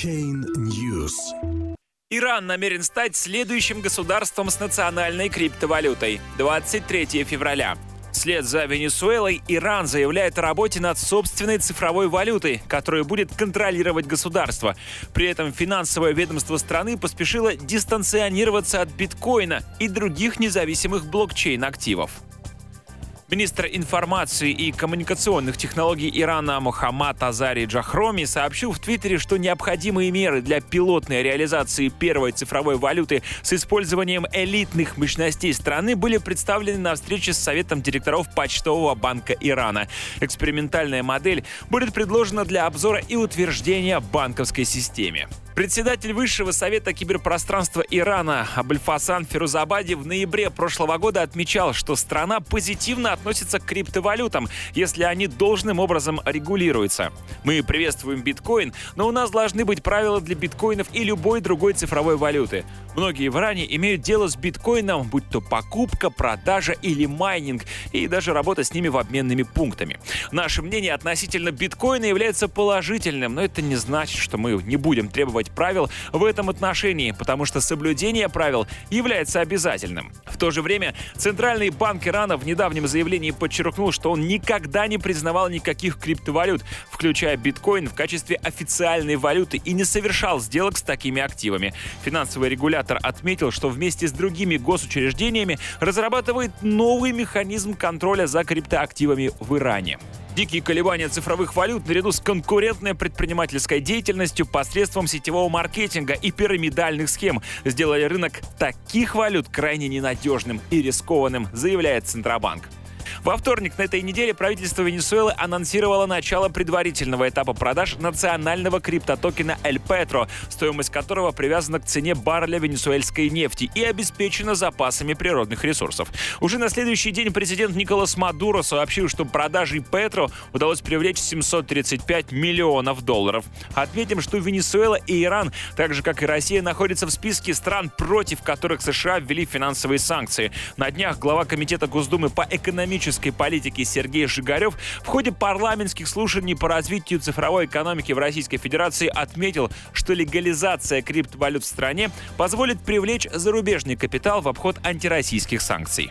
Blockchain News. Иран намерен стать следующим государством с национальной криптовалютой 23 февраля. Вслед за Венесуэлой Иран заявляет о работе над собственной цифровой валютой, которая будет контролировать государство. При этом финансовое ведомство страны поспешило дистанционироваться от биткоина и других независимых блокчейн-активов. Министр информации и коммуникационных технологий Ирана Мухаммад Азари Джахроми сообщил в Твиттере, что необходимые меры для пилотной реализации первой цифровой валюты с использованием элитных мощностей страны были представлены на встрече с Советом директоров Почтового банка Ирана. Экспериментальная модель будет предложена для обзора и утверждения банковской системе. Председатель Высшего совета киберпространства Ирана Абульфасан Фирузабади в ноябре прошлого года отмечал, что страна позитивно относится к криптовалютам, если они должным образом регулируются. Мы приветствуем биткоин, но у нас должны быть правила для биткоинов и любой другой цифровой валюты. Многие в Иране имеют дело с биткоином, будь то покупка, продажа или майнинг, и даже работа с ними в обменными пунктами. Наше мнение относительно биткоина является положительным, но это не значит, что мы не будем требовать правил в этом отношении, потому что соблюдение правил является обязательным. В то же время Центральный банк Ирана в недавнем заявлении подчеркнул, что он никогда не признавал никаких криптовалют, включая биткоин в качестве официальной валюты и не совершал сделок с такими активами. Финансовый регулятор отметил, что вместе с другими госучреждениями разрабатывает новый механизм контроля за криптоактивами в Иране. Дикие колебания цифровых валют наряду с конкурентной предпринимательской деятельностью посредством сетевого маркетинга и пирамидальных схем сделали рынок таких валют крайне ненадежным и рискованным, заявляет Центробанк. Во вторник на этой неделе правительство Венесуэлы анонсировало начало предварительного этапа продаж национального криптотокена El Petro, стоимость которого привязана к цене барреля венесуэльской нефти и обеспечена запасами природных ресурсов. Уже на следующий день президент Николас Мадуро сообщил, что продажей Петро удалось привлечь 735 миллионов долларов. Отметим, что Венесуэла и Иран, так же как и Россия, находятся в списке стран, против которых США ввели финансовые санкции. На днях глава Комитета Госдумы по экономическому экономической политики Сергей Жигарев в ходе парламентских слушаний по развитию цифровой экономики в Российской Федерации отметил, что легализация криптовалют в стране позволит привлечь зарубежный капитал в обход антироссийских санкций.